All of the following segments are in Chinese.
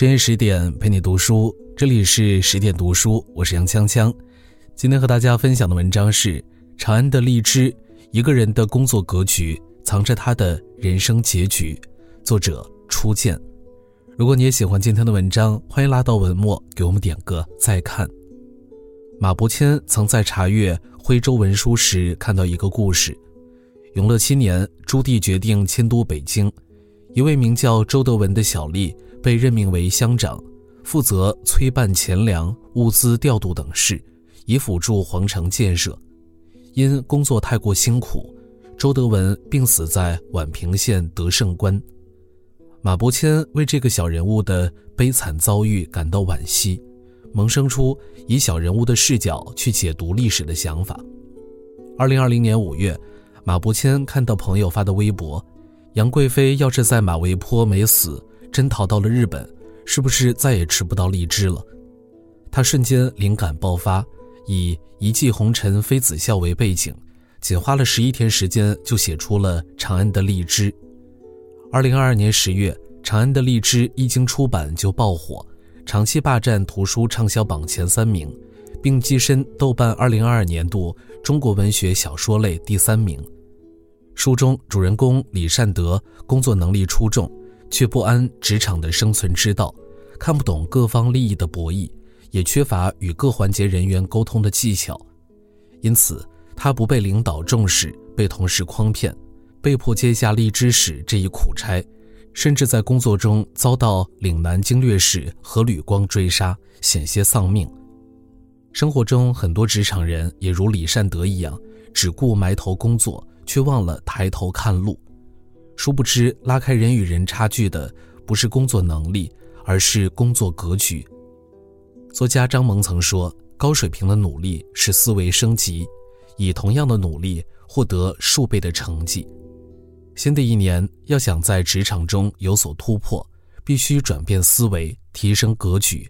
深夜十点陪你读书，这里是十点读书，我是杨锵锵。今天和大家分享的文章是《长安的荔枝》，一个人的工作格局藏着他的人生结局。作者初见。如果你也喜欢今天的文章，欢迎拉到文末给我们点个再看。马伯骞曾在查阅徽州文书时看到一个故事：永乐七年，朱棣决定迁都北京，一位名叫周德文的小吏。被任命为乡长，负责催办钱粮、物资调度等事，以辅助皇城建设。因工作太过辛苦，周德文病死在宛平县德胜关。马伯骞为这个小人物的悲惨遭遇感到惋惜，萌生出以小人物的视角去解读历史的想法。二零二零年五月，马伯骞看到朋友发的微博：“杨贵妃要是在马嵬坡没死。”真逃到了日本，是不是再也吃不到荔枝了？他瞬间灵感爆发，以“一骑红尘妃子笑”为背景，仅花了十一天时间就写出了《长安的荔枝》。二零二二年十月，《长安的荔枝》一经出版就爆火，长期霸占图书畅销榜前三名，并跻身豆瓣二零二二年度中国文学小说类第三名。书中主人公李善德工作能力出众。却不谙职场的生存之道，看不懂各方利益的博弈，也缺乏与各环节人员沟通的技巧，因此他不被领导重视，被同事诓骗，被迫接下荔枝使这一苦差，甚至在工作中遭到岭南经略使何吕光追杀，险些丧命。生活中很多职场人也如李善德一样，只顾埋头工作，却忘了抬头看路。殊不知，拉开人与人差距的不是工作能力，而是工作格局。作家张萌曾说：“高水平的努力是思维升级，以同样的努力获得数倍的成绩。”新的一年，要想在职场中有所突破，必须转变思维，提升格局。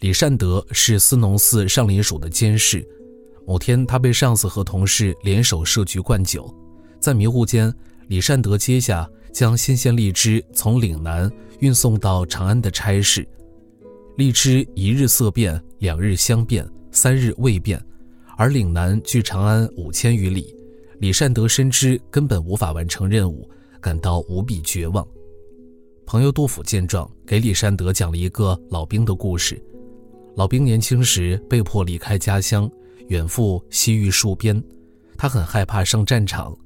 李善德是司农司上林署的监事，某天他被上司和同事联手设局灌酒，在迷糊间。李善德接下将新鲜荔枝从岭南运送到长安的差事，荔枝一日色变，两日香变，三日味变，而岭南距长安五千余里，李善德深知根本无法完成任务，感到无比绝望。朋友杜甫见状，给李善德讲了一个老兵的故事。老兵年轻时被迫离开家乡，远赴西域戍边，他很害怕上战场。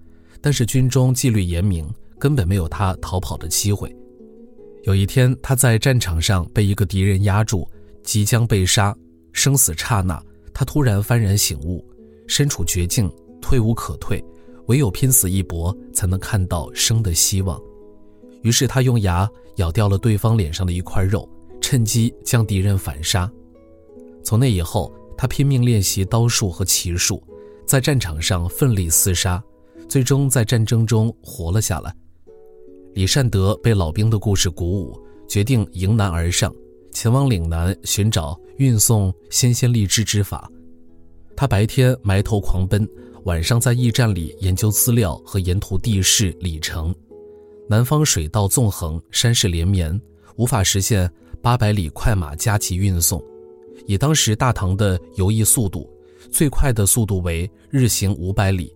但是军中纪律严明，根本没有他逃跑的机会。有一天，他在战场上被一个敌人压住，即将被杀，生死刹那，他突然幡然醒悟，身处绝境，退无可退，唯有拼死一搏，才能看到生的希望。于是他用牙咬掉了对方脸上的一块肉，趁机将敌人反杀。从那以后，他拼命练习刀术和骑术，在战场上奋力厮杀。最终在战争中活了下来。李善德被老兵的故事鼓舞，决定迎难而上，前往岭南寻找运送新鲜荔枝之法。他白天埋头狂奔，晚上在驿站里研究资料和沿途地势里程。南方水道纵横，山势连绵，无法实现八百里快马加急运送。以当时大唐的游弋速度，最快的速度为日行五百里。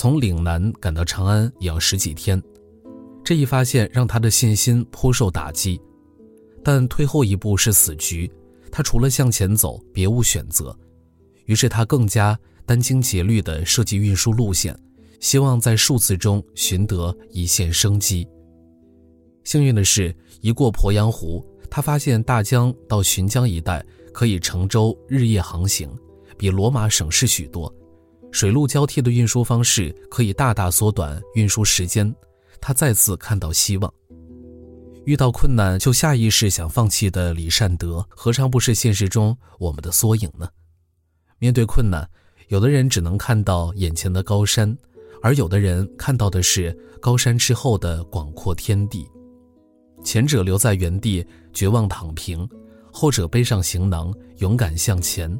从岭南赶到长安也要十几天，这一发现让他的信心颇受打击。但退后一步是死局，他除了向前走别无选择。于是他更加殚精竭虑地设计运输路线，希望在数次中寻得一线生机。幸运的是，一过鄱阳湖，他发现大江到浔江一带可以乘舟日夜航行，比罗马省事许多。水陆交替的运输方式可以大大缩短运输时间，他再次看到希望。遇到困难就下意识想放弃的李善德，何尝不是现实中我们的缩影呢？面对困难，有的人只能看到眼前的高山，而有的人看到的是高山之后的广阔天地。前者留在原地绝望躺平，后者背上行囊勇敢向前。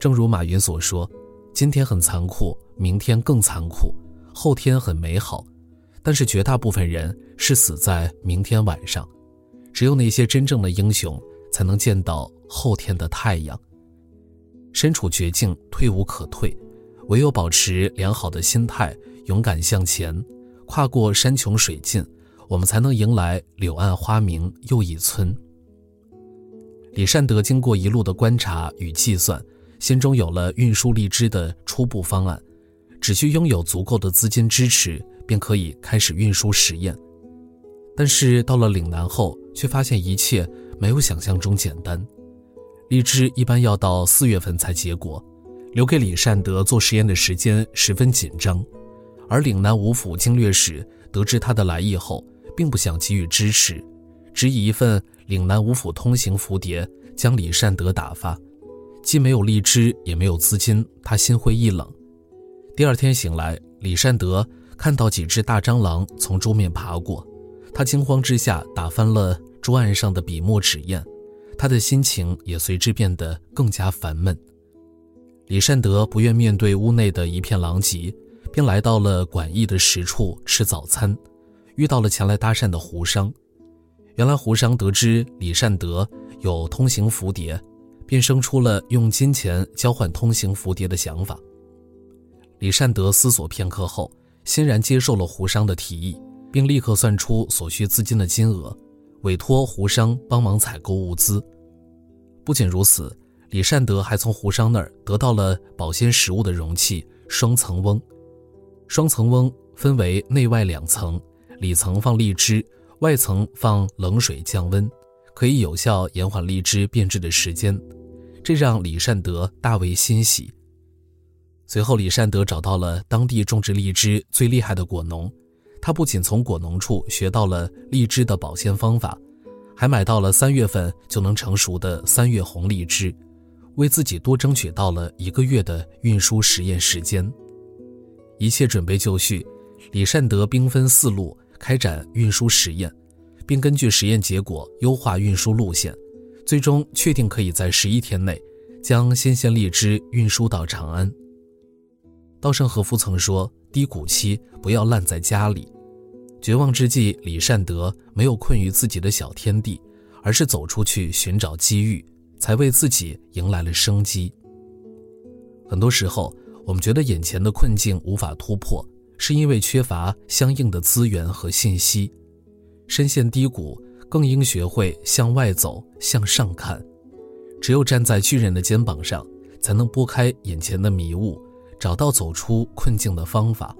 正如马云所说。今天很残酷，明天更残酷，后天很美好，但是绝大部分人是死在明天晚上。只有那些真正的英雄，才能见到后天的太阳。身处绝境，退无可退，唯有保持良好的心态，勇敢向前，跨过山穷水尽，我们才能迎来柳暗花明又一村。李善德经过一路的观察与计算，心中有了运输荔枝的初步方案，只需拥有足够的资金支持，便可以开始运输实验。但是到了岭南后，却发现一切没有想象中简单。荔枝一般要到四月份才结果，留给李善德做实验的时间十分紧张。而岭南五府经略使得知他的来意后，并不想给予支持，只以一份岭南五府通行符牒将李善德打发。既没有荔枝，也没有资金，他心灰意冷。第二天醒来，李善德看到几只大蟑螂从桌面爬过。他惊慌之下打翻了桌案上的笔墨纸砚，他的心情也随之变得更加烦闷。李善德不愿面对屋内的一片狼藉，便来到了馆驿的食处吃早餐，遇到了前来搭讪的胡商。原来胡商得知李善德有通行符牒，便生出了用金钱交换通行蝴蝶的想法。李善德思索片刻后，欣然接受了胡商的提议。并立刻算出所需资金的金额，委托胡商帮忙采购物资。不仅如此，李善德还从胡商那儿得到了保鲜食物的容器双层瓮。双层瓮分为内外两层，里层放荔枝，外层放冷水降温，可以有效延缓荔枝变质的时间。这让李善德大为欣喜。随后，李善德找到了当地种植荔枝最厉害的果农。他不仅从果农处学到了荔枝的保鲜方法，还买到了三月份就能成熟的三月红荔枝，为自己多争取到了一个月的运输实验时间。一切准备就绪，李善德兵分四路开展运输实验，并根据实验结果优化运输路线，最终确定可以在十一天内将新鲜荔枝运输到长安。稻盛和夫曾说：“低谷期不要烂在家里。”绝望之际，李善德没有困于自己的小天地，而是走出去寻找机遇，才为自己迎来了生机。很多时候，我们觉得眼前的困境无法突破，是因为缺乏相应的资源和信息。深陷低谷，更应学会向外走，向上看。只有站在巨人的肩膀上，才能拨开眼前的迷雾，找到走出困境的方法。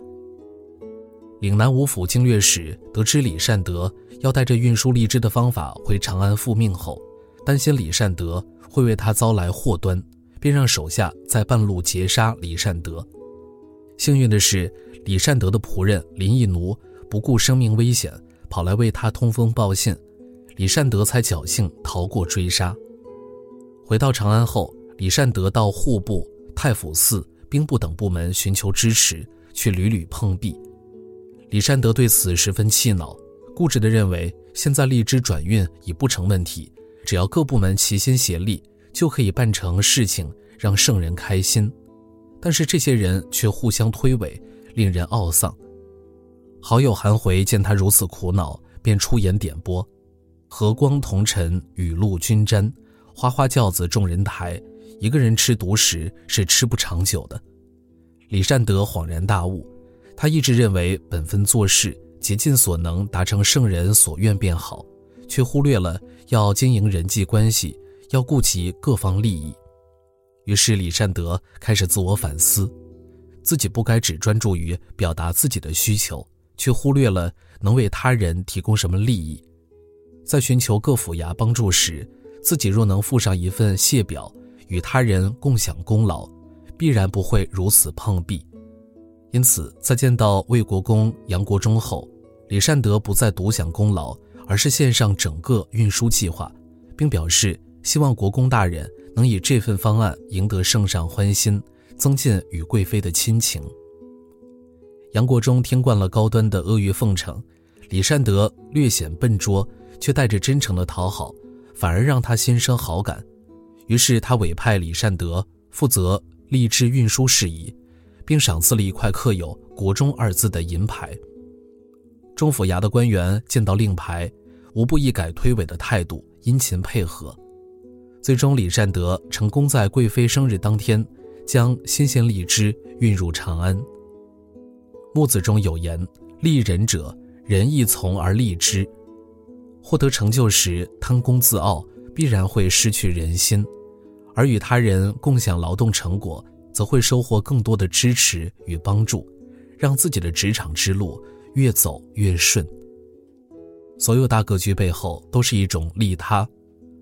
岭南五府经略使得知李善德要带着运输荔枝的方法回长安复命后，担心李善德会为他遭来祸端，便让手下在半路截杀李善德。幸运的是，李善德的仆人林义奴不顾生命危险，跑来为他通风报信，李善德才侥幸逃过追杀。回到长安后，李善德到户部、太府寺、兵部等部门寻求支持，却屡屡碰壁。李善德对此十分气恼，固执地认为现在荔枝转运已不成问题，只要各部门齐心协力，就可以办成事情，让圣人开心。但是这些人却互相推诿，令人懊丧。好友韩回见他如此苦恼，便出言点拨：“和光同尘，雨露均沾，花花轿子众人抬，一个人吃独食是吃不长久的。”李善德恍然大悟。他一直认为本分做事，竭尽所能达成圣人所愿便好，却忽略了要经营人际关系，要顾及各方利益。于是李善德开始自我反思，自己不该只专注于表达自己的需求，却忽略了能为他人提供什么利益。在寻求各府衙帮助时，自己若能附上一份谢表，与他人共享功劳，必然不会如此碰壁。因此，在见到魏国公杨国忠后，李善德不再独享功劳，而是献上整个运输计划，并表示希望国公大人能以这份方案赢得圣上欢心，增进与贵妃的亲情。杨国忠听惯了高端的阿谀奉承，李善德略显笨拙，却带着真诚的讨好，反而让他心生好感。于是他委派李善德负责荔枝运输事宜。并赏赐了一块刻有“国中”二字的银牌。中府衙的官员见到令牌，无不一改推诿的态度，殷勤配合。最终，李善德成功在贵妃生日当天，将新鲜荔枝运入长安。木子中有言：“利人者，人亦从而利之。”获得成就时贪功自傲，必然会失去人心；而与他人共享劳动成果，则会收获更多的支持与帮助，让自己的职场之路越走越顺。所有大格局背后都是一种利他。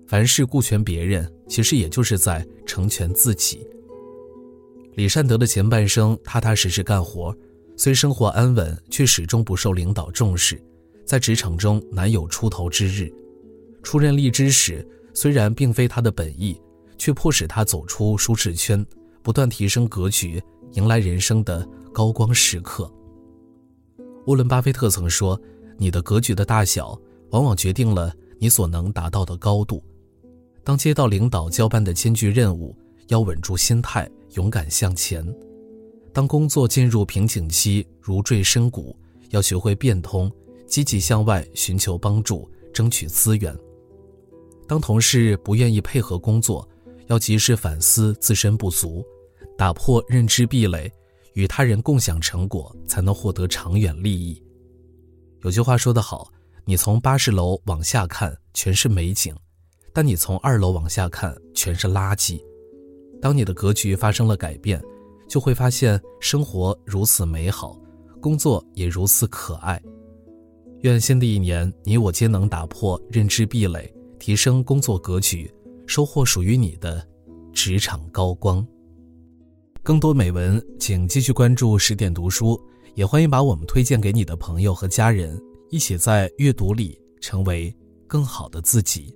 凡事顾全别人，其实也就是在成全自己。李善德的前半生踏踏实实干活，虽生活安稳，却始终不受领导重视，在职场中难有出头之日。出任荔枝时，虽然并非他的本意，却迫使他走出舒适圈，不断提升格局，迎来人生的高光时刻。沃伦·巴菲特曾说：“你的格局的大小，往往决定了你所能达到的高度。”当接到领导交办的艰巨任务，要稳住心态，勇敢向前；当工作进入瓶颈期，如坠深谷，要学会变通，积极向外寻求帮助，争取资源；当同事不愿意配合工作，要及时反思自身不足，打破认知壁垒，与他人共享成果，才能获得长远利益。有句话说得好：“你从八十楼往下看，全是美景。”但你从二楼往下看，全是垃圾。当你的格局发生了改变，就会发现生活如此美好，工作也如此可爱。愿新的一年，你我皆能打破认知壁垒，提升工作格局，收获属于你的职场高光。更多美文，请继续关注十点读书，也欢迎把我们推荐给你的朋友和家人，一起在阅读里成为更好的自己。